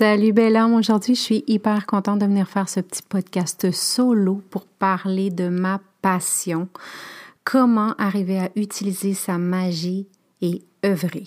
Salut belle aujourd'hui je suis hyper contente de venir faire ce petit podcast solo pour parler de ma passion, comment arriver à utiliser sa magie et œuvrer.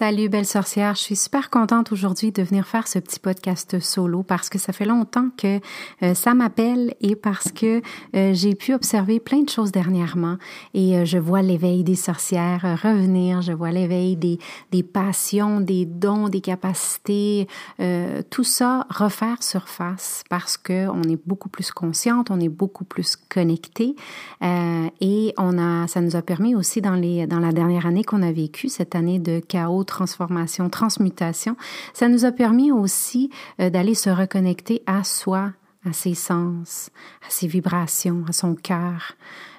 Salut belle sorcière, je suis super contente aujourd'hui de venir faire ce petit podcast solo parce que ça fait longtemps que euh, ça m'appelle et parce que euh, j'ai pu observer plein de choses dernièrement et euh, je vois l'éveil des sorcières revenir, je vois l'éveil des, des passions, des dons, des capacités, tout ça refaire surface parce que on est beaucoup plus consciente, on est beaucoup plus connecté et on a, ça nous a permis aussi dans les dans la dernière année qu'on a vécu cette année de chaos transformation, transmutation, ça nous a permis aussi euh, d'aller se reconnecter à soi, à ses sens, à ses vibrations, à son cœur.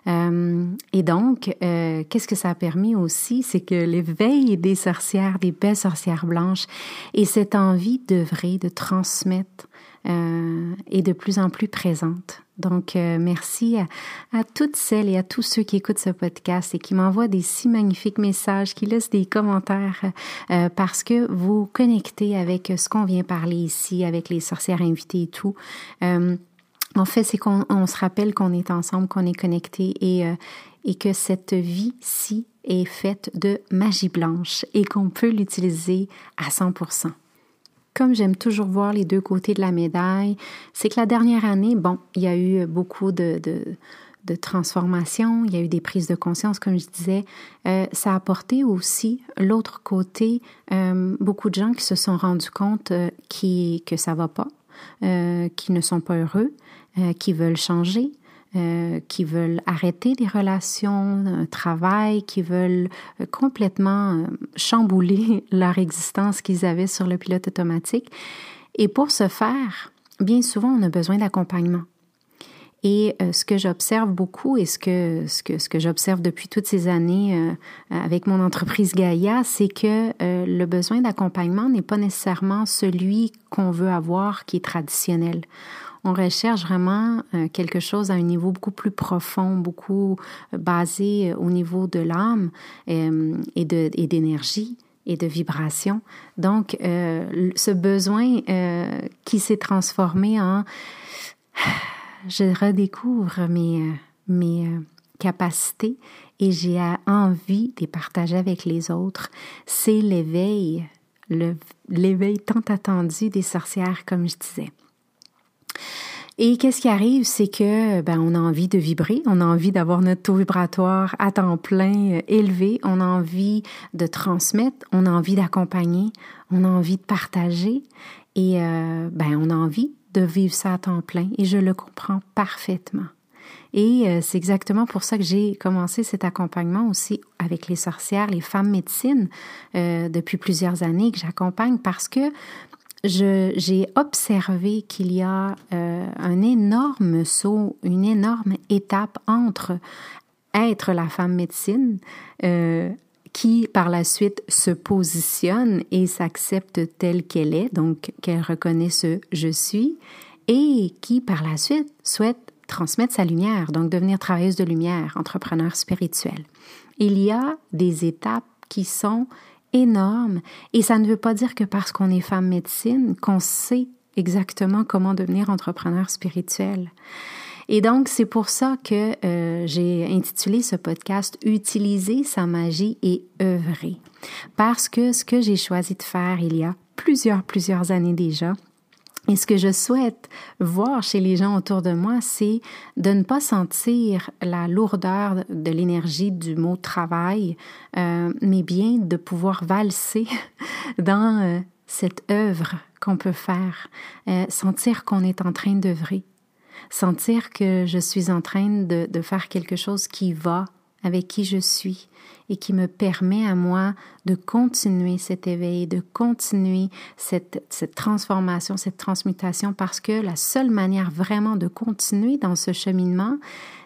Euh, et donc, euh, qu'est-ce que ça a permis aussi, c'est que l'éveil des sorcières, des belles sorcières blanches, et cette envie d'œuvrer, de transmettre, est de plus en plus présente. Donc, euh, merci à, toutes celles et à tous ceux qui écoutent ce podcast et qui m'envoient des si magnifiques messages, qui laissent des commentaires euh, parce que vous connectez avec ce qu'on vient parler ici, avec les sorcières invitées et tout. en fait, c'est qu'on se rappelle qu'on est ensemble, qu'on est connectés et, et que cette vie-ci est faite de magie blanche et qu'on peut l'utiliser à 100% comme j'aime toujours voir les deux côtés de la médaille, c'est que la dernière année, bon, il y a eu beaucoup de, de, transformations, il y a eu des prises de conscience, comme je disais. Euh, ça a apporté aussi l'autre côté, euh, beaucoup de gens qui se sont rendus compte euh, qui, que ça va pas, qui ne sont pas heureux, qui veulent changer, euh, qui veulent arrêter des relations, un travail, qui veulent euh, complètement euh, chambouler leur existence qu'ils avaient sur le pilote automatique. Et pour ce faire, bien souvent, on a besoin d'accompagnement. Et ce que j'observe beaucoup et ce que, ce que, ce que j'observe depuis toutes ces années avec mon entreprise Gaïa, c'est que le besoin d'accompagnement n'est pas nécessairement celui qu'on veut avoir qui est traditionnel on recherche vraiment euh, quelque chose à un niveau beaucoup plus profond, beaucoup euh, basé euh, au niveau de l'âme et d'énergie et de vibration. Donc, ce besoin qui s'est transformé en je redécouvre mes, mes capacités et j'ai envie de les partager avec les autres, c'est l'éveil, l'éveil tant attendu des sorcières, comme je disais. Et qu'est-ce qui arrive, c'est que ben on a envie de vibrer, on a envie d'avoir notre taux vibratoire à temps plein euh, élevé, on a envie de transmettre, on a envie d'accompagner, on a envie de partager et euh, ben on a envie de vivre ça à temps plein et je le comprends parfaitement. Et euh, c'est exactement pour ça que j'ai commencé cet accompagnement aussi avec les sorcières, les femmes médecines depuis plusieurs années que j'accompagne parce que j'ai observé qu'il y a euh, un énorme saut, une énorme étape entre être la femme médecine, euh, qui par la suite se positionne et s'accepte telle qu'elle est, donc qu'elle reconnaît ce je suis, et qui par la suite souhaite transmettre sa lumière, donc devenir travailleuse de lumière, entrepreneur spirituel. Il y a des étapes qui sont énorme. Et ça ne veut pas dire que parce qu'on est femme médecine, qu'on sait exactement comment devenir entrepreneur spirituel. Et donc, c'est pour ça que euh, j'ai intitulé ce podcast Utiliser sa magie et œuvrer. Parce que ce que j'ai choisi de faire il y a plusieurs, plusieurs années déjà, et ce que je souhaite voir chez les gens autour de moi, c'est de ne pas sentir la lourdeur de l'énergie du mot travail, euh, mais bien de pouvoir valser dans euh, cette œuvre qu'on peut faire, euh, sentir qu'on est en train d'œuvrer, sentir que je suis en train de, de faire quelque chose qui va avec qui je suis et qui me permet à moi de continuer cet éveil, de continuer cette, transformation, cette transmutation, parce que la seule manière vraiment de continuer dans ce cheminement,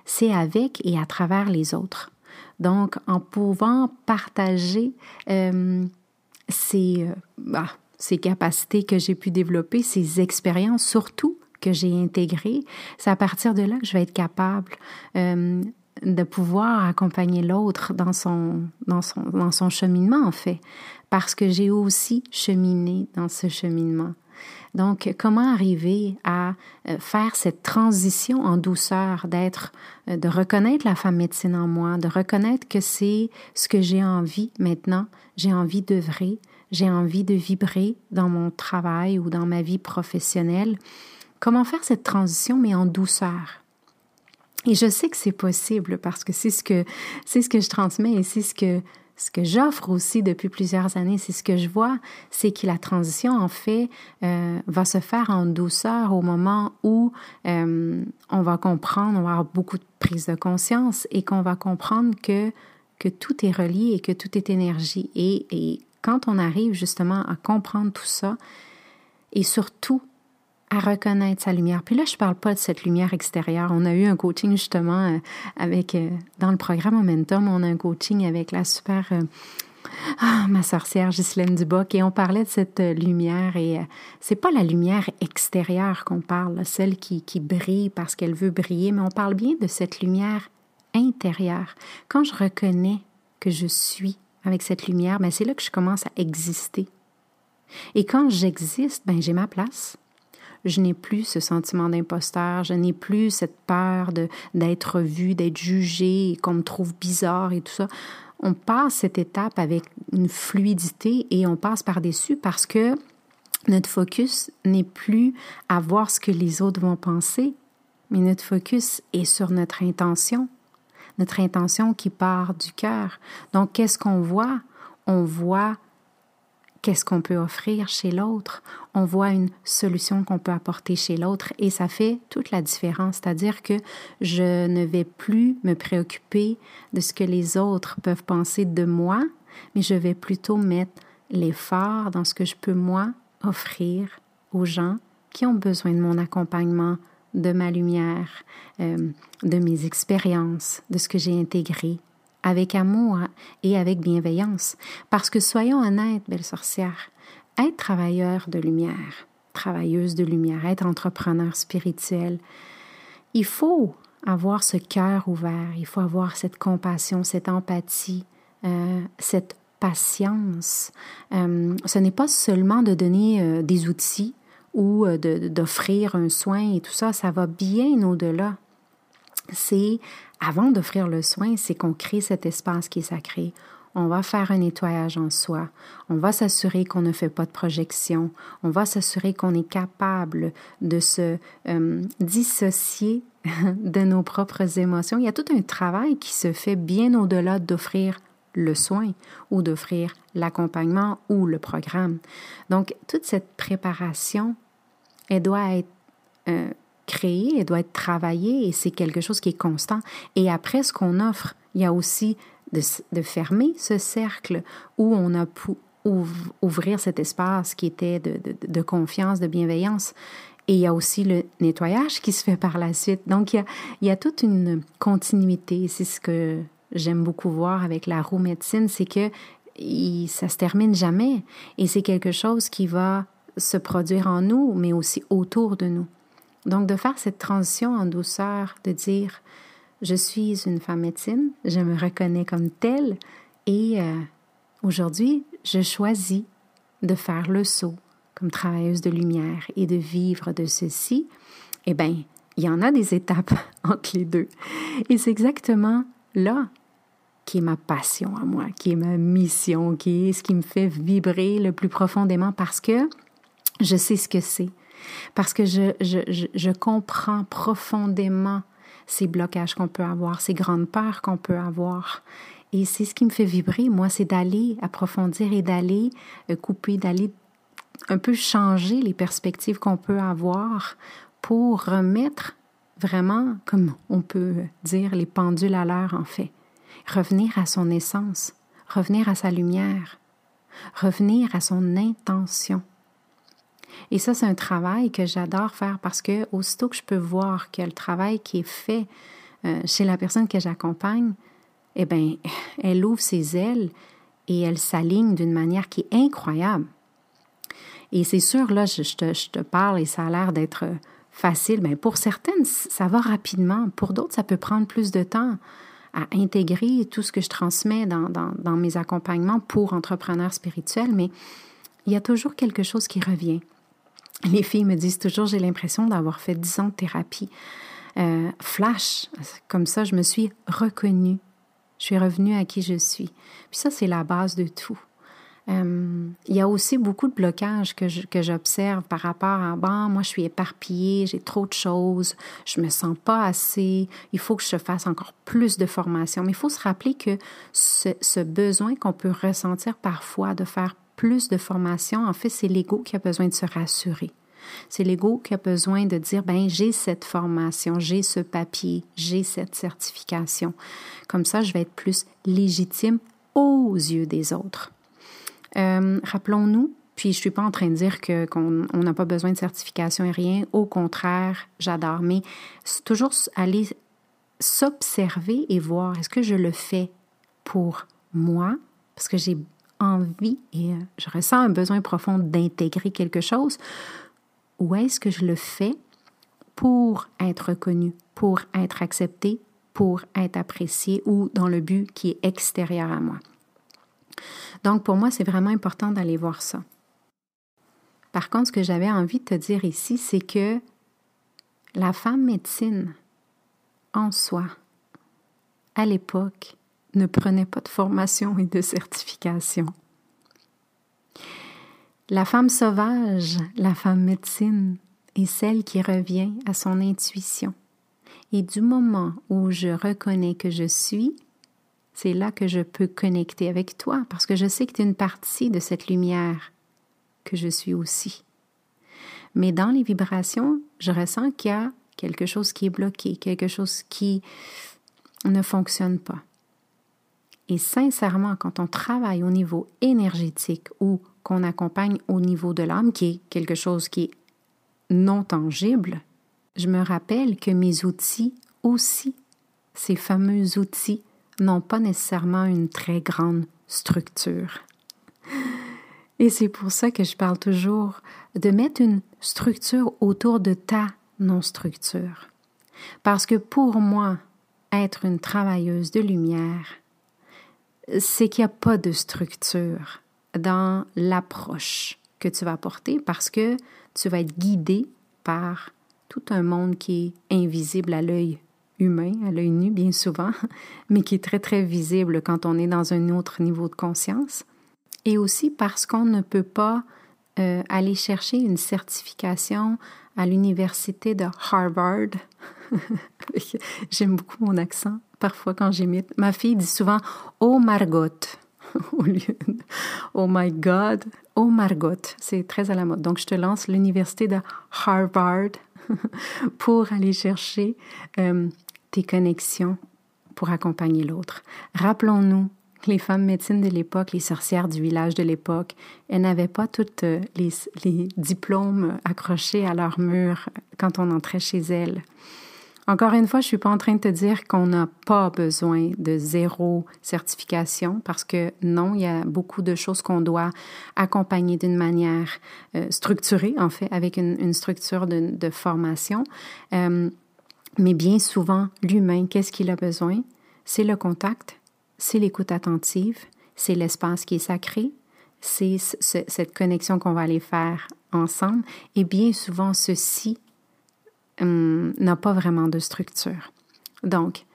c'est avec et à travers les autres. Donc, en pouvant partager euh, ces, euh, bah, ces capacités que j'ai pu développer, ces expériences surtout que j'ai intégrées, c'est à partir de là que je vais être capable euh, de pouvoir accompagner l'autre dans son, dans, son, dans son cheminement, en fait, parce que j'ai aussi cheminé dans ce cheminement. Donc, comment arriver à euh, faire cette transition en douceur, d'être, euh, de reconnaître la femme médecine en moi, de reconnaître que c'est ce que j'ai envie maintenant, j'ai envie d'œuvrer, j'ai envie de vibrer dans mon travail ou dans ma vie professionnelle. Comment faire cette transition, mais en douceur? Et je sais que c'est possible parce que c'est ce que c'est ce que je transmets et c'est ce que ce que j'offre aussi depuis plusieurs années, c'est ce que je vois, c'est que la transition, en fait, euh, va se faire en douceur au moment où euh, on va comprendre, on va avoir beaucoup de prise de conscience et qu'on va comprendre que, que tout est relié et que tout est énergie. Et, et quand on arrive justement à comprendre tout ça, et surtout à reconnaître sa lumière. Puis là, je parle pas de cette lumière extérieure. On a eu un coaching justement euh, avec euh, dans le programme Momentum, on a un coaching avec la super euh, ah, ma sorcière Ghislaine Duboc et on parlait de cette lumière et c'est pas la lumière extérieure qu'on parle, celle qui, qui brille parce qu'elle veut briller, mais on parle bien de cette lumière intérieure. Quand je reconnais que je suis avec cette lumière, ben c'est là que je commence à exister. Et quand j'existe, ben j'ai ma place je n'ai plus ce sentiment d'imposteur, je n'ai plus cette peur d'être vu, d'être jugé, qu'on me trouve bizarre et tout ça. On passe cette étape avec une fluidité et on passe par-dessus parce que notre focus n'est plus à voir ce que les autres vont penser, mais notre focus est sur notre intention, notre intention qui part du cœur. Donc, qu'est-ce qu'on voit? On voit qu'est-ce qu'on peut offrir chez l'autre? On voit une solution qu'on peut apporter chez l'autre et ça fait toute la différence. C'est-à-dire que je ne vais plus me préoccuper de ce que les autres peuvent penser de moi, mais je vais plutôt mettre l'effort dans ce que je peux moi offrir aux gens qui ont besoin de mon accompagnement, de ma lumière, euh, de mes expériences, de ce que j'ai intégré avec amour et avec bienveillance. Parce que soyons honnêtes, belle sorcière, être travailleur de lumière, travailleuse de lumière, être entrepreneur spirituel, il faut avoir ce cœur ouvert, il faut avoir cette compassion, cette empathie, euh, cette patience. Euh, ce n'est pas seulement de donner euh, des outils ou d'offrir un soin et tout ça, ça va bien au-delà. C'est avant d'offrir le soin, c'est qu'on crée cet espace qui est sacré. On va faire un nettoyage en soi. On va s'assurer qu'on ne fait pas de projection. On va s'assurer qu'on est capable de se euh, dissocier de nos propres émotions. Il y a tout un travail qui se fait bien au-delà d'offrir le soin ou d'offrir l'accompagnement ou le programme. Donc, toute cette préparation, elle doit être euh, créée, elle doit être travaillée et c'est quelque chose qui est constant. Et après, ce qu'on offre, il y a aussi de, fermer ce cercle où on a pu ouvrir cet espace qui était de, confiance, de bienveillance. Et il y a aussi le nettoyage qui se fait par la suite. Donc, il y a, il y a toute une continuité. C'est ce que j'aime beaucoup voir avec la roue médecine, c'est que il, ça se termine jamais. Et c'est quelque chose qui va se produire en nous, mais aussi autour de nous. Donc, de faire cette transition en douceur, de dire, je suis une femme médecine, je me reconnais comme telle et euh, aujourd'hui, je choisis de faire le saut comme travailleuse de lumière et de vivre de ceci, eh bien, il y en a des étapes entre les deux. Et c'est exactement là qui est ma passion à moi, qui est ma mission, qui est ce qui me fait vibrer le plus profondément parce que je sais ce que c'est, parce que je, je, je, comprends profondément ces blocages qu'on peut avoir, ces grandes peurs qu'on peut avoir. Et c'est ce qui me fait vibrer, moi, c'est d'aller approfondir et d'aller euh, couper, d'aller un peu changer les perspectives qu'on peut avoir pour remettre vraiment, comme on peut dire, les pendules à l'heure en fait. Revenir à son essence, revenir à sa lumière, revenir à son intention. Et ça, c'est un travail que j'adore faire parce que aussitôt que je peux voir que le travail qui est fait euh, chez la personne que j'accompagne, eh bien, elle ouvre ses ailes et elle s'aligne d'une manière qui est incroyable. Et c'est sûr, là, je, te, je, te, parle et ça a l'air d'être facile. Mais pour certaines, ça va rapidement. Pour d'autres, ça peut prendre plus de temps à intégrer tout ce que je transmets dans, dans, dans mes accompagnements pour entrepreneurs spirituels. Mais il y a toujours quelque chose qui revient. Les filles me disent toujours, j'ai l'impression d'avoir fait 10 ans de thérapie. Euh, flash, comme ça, je me suis reconnue. Je suis revenue à qui je suis. Puis ça, c'est la base de tout. Euh, il y a aussi beaucoup de blocages que, j'observe par rapport à bon, moi je suis éparpillée, j'ai trop de choses, je me sens pas assez, il faut que je fasse encore plus de formation. Mais il faut se rappeler que ce, ce besoin qu'on peut ressentir parfois de faire plus de formation, en fait, c'est l'ego qui a besoin de se rassurer. C'est l'ego qui a besoin de dire, ben, j'ai cette formation, j'ai ce papier, j'ai cette certification. Comme ça, je vais être plus légitime aux yeux des autres. Euh, rappelons-nous, puis je suis pas en train de dire que qu'on n'a pas besoin de certification et rien. Au contraire, j'adore. Mais toujours aller s'observer et voir est-ce que je le fais pour moi? Parce que j'ai envie et euh, je ressens un besoin profond d'intégrer quelque chose ou est-ce que je le fais pour être reconnu, pour être accepté, pour être apprécié ou dans le but qui est extérieur à moi? Donc, pour moi, c'est vraiment important d'aller voir ça. Par contre, ce que j'avais envie de te dire ici, c'est que la femme médecine, en soi, à l'époque, ne prenait pas de formation et de certification. La femme sauvage, la femme médecine, est celle qui revient à son intuition. Et du moment où je reconnais que je suis, c'est là que je peux connecter avec toi parce que je sais que tu es une partie de cette lumière que je suis aussi. Mais dans les vibrations, je ressens qu'il y a quelque chose qui est bloqué, quelque chose qui ne fonctionne pas. Et sincèrement, quand on travaille au niveau énergétique ou qu'on accompagne au niveau de l'âme, qui est quelque chose qui est non tangible, je me rappelle que mes outils aussi, ces fameux outils, n'ont pas nécessairement une très grande structure. Et c'est pour ça que je parle toujours de mettre une structure autour de ta non-structure. Parce que pour moi, être une travailleuse de lumière, c'est qu'il n'y a pas de structure dans l'approche que tu vas apporter parce que tu vas être guidé par tout un monde qui est invisible à l'œil humain, à l'œil nu bien souvent, mais qui est très très visible quand on est dans un autre niveau de conscience. Et aussi parce qu'on ne peut pas euh, aller chercher une certification à l'université de Harvard. J'aime beaucoup mon accent parfois quand j'imite. Ma fille dit souvent Oh Margot au lieu de Oh my God. Oh Margot. C'est très à la mode. Donc je te lance l'université de Harvard pour aller chercher euh, tes connexions pour accompagner l'autre. Rappelons-nous les femmes médecines de l'époque, les sorcières du village de l'époque, elles n'avaient pas toutes euh, les, diplômes accrochés à leur mur quand on entrait chez elles. Encore une fois, je suis pas en train de te dire qu'on n'a pas besoin de zéro certification parce que non, il y a beaucoup de choses qu'on doit accompagner d'une manière euh, structurée, en fait, avec une, structure de, de formation. Euh, mais bien souvent, l'humain, qu'est-ce qu'il a besoin? C'est le contact, c'est l'écoute attentive, c'est l'espace qui est sacré, c'est cette connexion qu'on va aller faire ensemble. Et bien souvent, ceci hum, n'a pas vraiment de structure. Donc,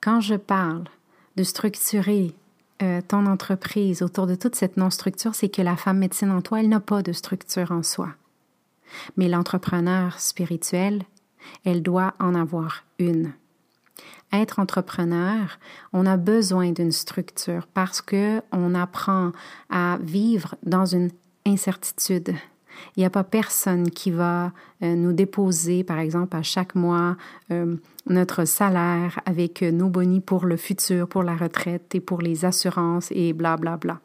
quand je parle de structurer euh, ton entreprise autour de toute cette non-structure, c'est que la femme médecine en toi, elle n'a pas de structure en soi. Mais l'entrepreneur spirituel, elle doit en avoir une. Être entrepreneur, on a besoin d'une structure parce que on apprend à vivre dans une incertitude. Il n'y a pas personne qui va euh, nous déposer, par exemple, à chaque mois euh, notre salaire avec nos bonis pour le futur, pour la retraite et pour les assurances et blablabla. Bla, bla.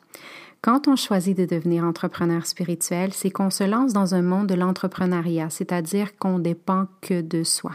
Quand on choisit de devenir entrepreneur spirituel, c'est qu'on se lance dans un monde de l'entrepreneuriat, c'est-à-dire qu'on dépend que de soi.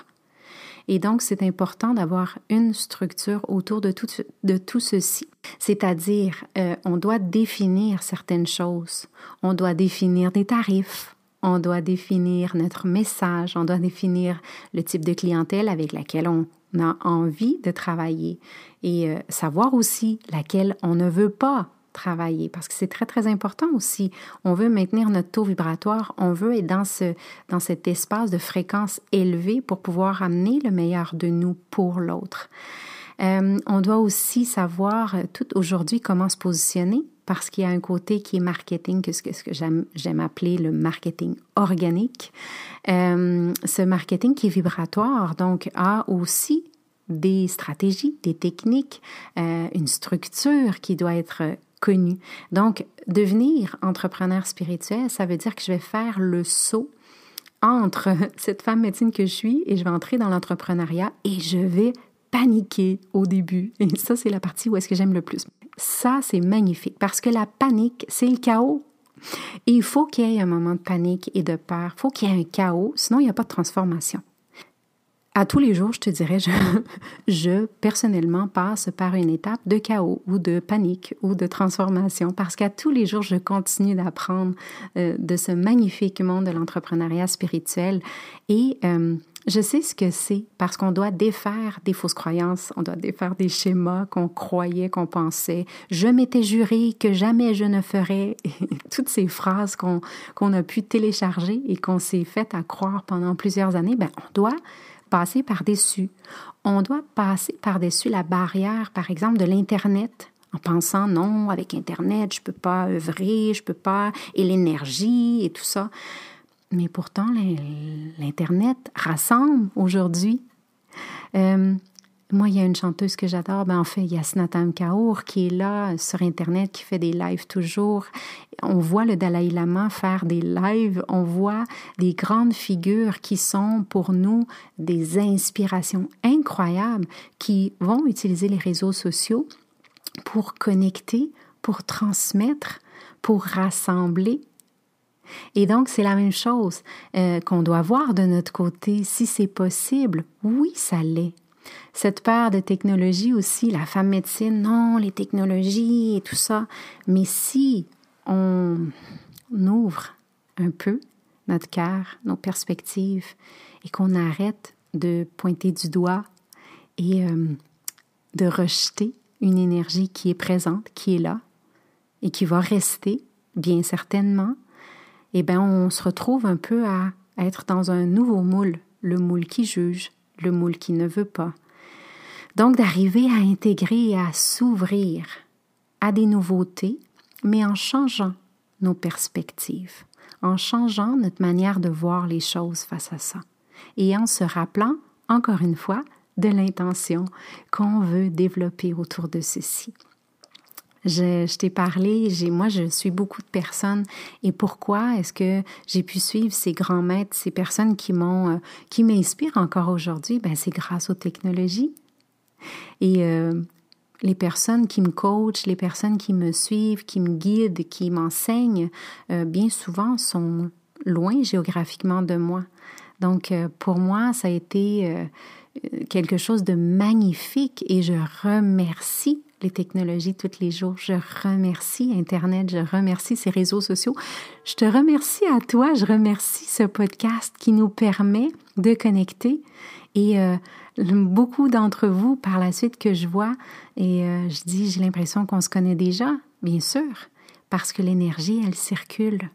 Et donc, c'est important d'avoir une structure autour de tout, de tout ceci. C'est-à-dire, euh, on doit définir certaines choses. On doit définir des tarifs. On doit définir notre message. On doit définir le type de clientèle avec laquelle on a envie de travailler. Et euh, savoir aussi laquelle on ne veut pas travailler parce que c'est très, très important aussi. On veut maintenir notre taux vibratoire, on veut être dans, ce, dans cet espace de fréquence élevée pour pouvoir amener le meilleur de nous pour l'autre. Euh, on doit aussi savoir euh, tout aujourd'hui comment se positionner parce qu'il y a un côté qui est marketing, que ce que, que j'aime appeler le marketing organique. Euh, ce marketing qui est vibratoire, donc, a aussi des stratégies, des techniques, une structure qui doit être connu. Donc, devenir entrepreneur spirituel, ça veut dire que je vais faire le saut entre cette femme médecine que je suis et je vais entrer dans l'entrepreneuriat et je vais paniquer au début. Et ça, c'est la partie où est-ce que j'aime le plus. Ça, c'est magnifique parce que la panique, c'est le chaos. Il faut qu'il y ait un moment de panique et de peur. Il faut qu'il y ait un chaos, sinon il n'y a pas de transformation à tous les jours, je te dirais, je, personnellement passe par une étape de chaos ou de panique ou de transformation parce qu'à tous les jours, je continue d'apprendre euh, de ce magnifique monde de l'entrepreneuriat spirituel et euh, je sais ce que c'est parce qu'on doit défaire des fausses croyances, on doit défaire des schémas qu'on croyait, qu'on pensait. Je m'étais juré que jamais je ne ferais toutes ces phrases qu'on a pu télécharger et qu'on s'est fait à croire pendant plusieurs années. Ben, on doit passer par-dessus. On doit passer par-dessus la barrière, par exemple, de l'Internet, en pensant non, avec Internet, je ne peux pas œuvrer, je peux pas, et l'énergie et tout ça. Mais pourtant, l'Internet rassemble aujourd'hui. Euh, moi, il y a une chanteuse que j'adore. Ben, en fait, il y a Snatam Kaur qui est là sur Internet, qui fait des lives toujours. On voit le Dalai Lama faire des lives. On voit des grandes figures qui sont pour nous des inspirations incroyables, qui vont utiliser les réseaux sociaux pour connecter, pour transmettre, pour rassembler. Et donc, c'est la même chose euh, qu'on doit voir de notre côté. Si c'est possible, oui, ça l'est. Cette peur de technologie aussi, la femme médecine, non, les technologies et tout ça. Mais si on ouvre un peu notre cœur, nos perspectives, et qu'on arrête de pointer du doigt et euh, de rejeter une énergie qui est présente, qui est là, et qui va rester, bien certainement, eh bien, on se retrouve un peu à être dans un nouveau moule, le moule qui juge, le moule qui ne veut pas. Donc d'arriver à intégrer et à s'ouvrir à des nouveautés, mais en changeant nos perspectives, en changeant notre manière de voir les choses face à ça, et en se rappelant, encore une fois, de l'intention qu'on veut développer autour de ceci. Je, t'ai parlé, moi je suis beaucoup de personnes et pourquoi est-ce que j'ai pu suivre ces grands maîtres, ces personnes qui m'ont, euh, qui m'inspirent encore aujourd'hui? Ben c'est grâce aux technologies. Et euh, les personnes qui me coachent, les personnes qui me suivent, qui me guident, qui m'enseignent, euh, bien souvent sont loin géographiquement de moi. Donc pour moi, ça a été quelque chose de magnifique et je remercie les technologies tous les jours. Je remercie Internet, je remercie ces réseaux sociaux. Je te remercie à toi, je remercie ce podcast qui nous permet de connecter et euh, beaucoup d'entre vous par la suite que je vois et euh, je dis j'ai l'impression qu'on se connaît déjà, bien sûr, parce que l'énergie elle circule,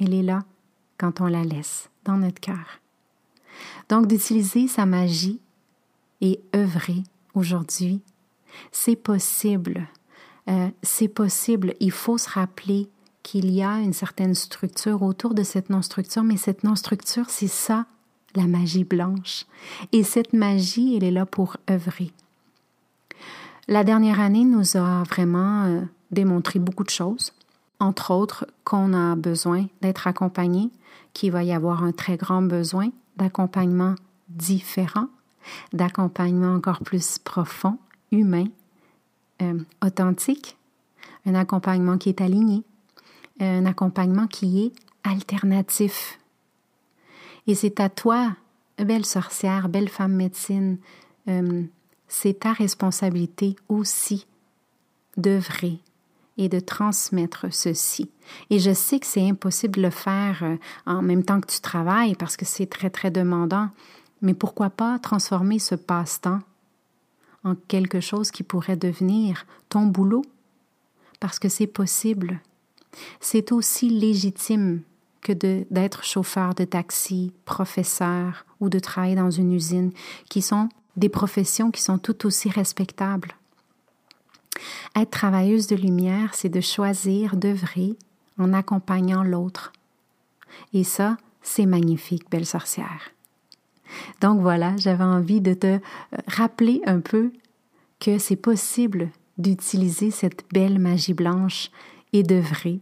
elle est là quand on la laisse dans notre cœur. Donc d'utiliser sa magie et œuvrer aujourd'hui, c'est possible. Euh, c'est possible. Il faut se rappeler qu'il y a une certaine structure autour de cette non-structure, mais cette non-structure, c'est ça, la magie blanche. Et cette magie, elle est là pour œuvrer. La dernière année nous a vraiment euh, démontré beaucoup de choses, entre autres qu'on a besoin d'être accompagné, qu'il va y avoir un très grand besoin d'accompagnement différent, d'accompagnement encore plus profond, humain, euh, authentique, un accompagnement qui est aligné, un accompagnement qui est alternatif. Et c'est à toi, belle sorcière, belle femme médecine, euh, c'est ta responsabilité aussi d'œuvrer et de transmettre ceci. Et je sais que c'est impossible de le faire euh, en même temps que tu travailles parce que c'est très, très demandant. Mais pourquoi pas transformer ce passe-temps en quelque chose qui pourrait devenir ton boulot? Parce que c'est possible. C'est aussi légitime que d'être chauffeur de taxi, professeur ou de travailler dans une usine, qui sont des professions qui sont tout aussi respectables. Être travailleuse de lumière, c'est de choisir d'œuvrer en accompagnant l'autre. Et ça, c'est magnifique, belle sorcière. Donc voilà, j'avais envie de te euh, rappeler un peu que c'est possible d'utiliser cette belle magie blanche et d'œuvrer.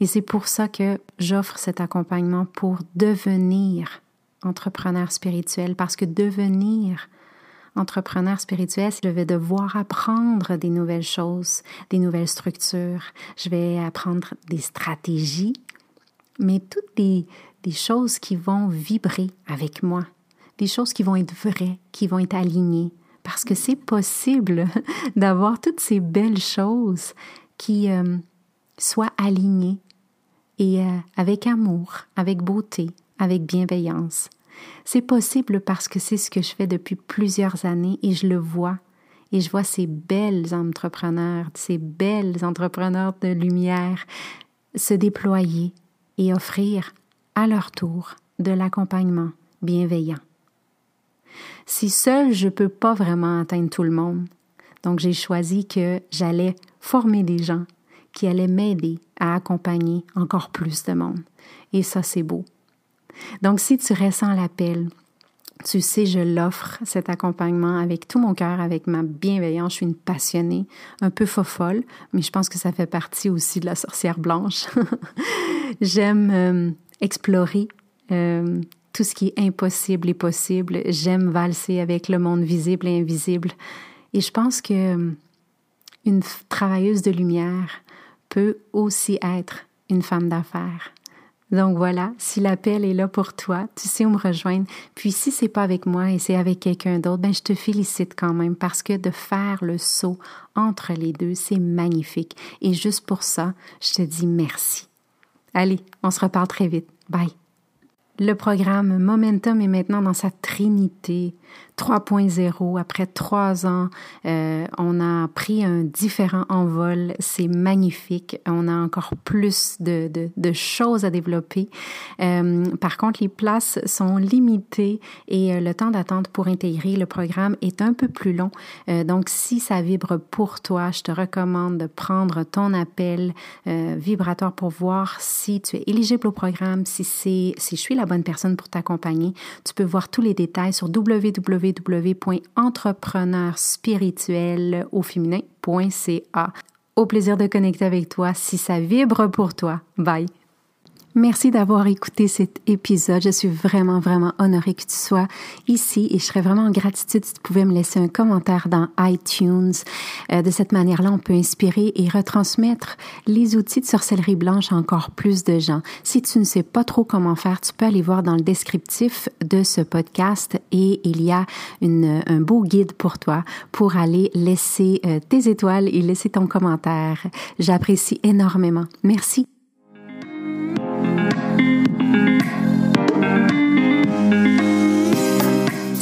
Et c'est pour ça que j'offre cet accompagnement pour devenir entrepreneur spirituel, parce que devenir entrepreneur spirituel, je vais devoir apprendre des nouvelles choses, des nouvelles structures. Je vais apprendre des stratégies, mais toutes des, des choses qui vont vibrer avec moi, des choses qui vont être vraies, qui vont être alignées, parce que c'est possible d'avoir toutes ces belles choses qui euh, soient alignées et euh, avec amour, avec beauté, avec bienveillance. C'est possible parce que c'est ce que je fais depuis plusieurs années et je le vois. Et je vois ces belles entrepreneurs, ces belles entrepreneurs de lumière se déployer et offrir à leur tour de l'accompagnement bienveillant. Si seul je ne peux pas vraiment atteindre tout le monde, donc j'ai choisi que j'allais former des gens qui allaient m'aider à accompagner encore plus de monde. Et ça, c'est beau. Donc, si tu ressens l'appel, tu sais, je l'offre, cet accompagnement, avec tout mon cœur, avec ma bienveillance. Je suis une passionnée, un peu fofolle, mais je pense que ça fait partie aussi de la sorcière blanche. J'aime euh, explorer euh, tout ce qui est impossible et possible. J'aime valser avec le monde visible et invisible. Et je pense que euh, une travailleuse de lumière peut aussi être une femme d'affaires. Donc voilà, si l'appel est là pour toi, tu sais où me rejoindre. Puis si c'est pas avec moi et c'est avec quelqu'un d'autre, ben je te félicite quand même parce que de faire le saut entre les deux, c'est magnifique. Et juste pour ça, je te dis merci. Allez, on se reparle très vite. Bye. Le programme Momentum est maintenant dans sa trinité 3.0. Après trois ans, euh, on a pris un différent envol. C'est magnifique. On a encore plus de, de, de choses à développer. Euh, par contre, les places sont limitées et euh, le temps d'attente pour intégrer le programme est un peu plus long. Euh, donc, si ça vibre pour toi, je te recommande de prendre ton appel euh, vibratoire pour voir si tu es éligible au programme, si c'est si je suis la bonne personne pour t'accompagner. Tu peux voir tous les détails sur www.entrepreneurspirituel au féminin.ca. Au plaisir de connecter avec toi si ça vibre pour toi. Bye. Merci d'avoir écouté cet épisode. Je suis vraiment, vraiment honorée que tu sois ici et je serais vraiment en gratitude si tu pouvais me laisser un commentaire dans iTunes. Euh, de cette manière-là, on peut inspirer et retransmettre les outils de sorcellerie blanche à encore plus de gens. Si tu ne sais pas trop comment faire, tu peux aller voir dans le descriptif de ce podcast et il y a une, un beau guide pour toi pour aller laisser euh, tes étoiles et laisser ton commentaire. J'apprécie énormément. Merci.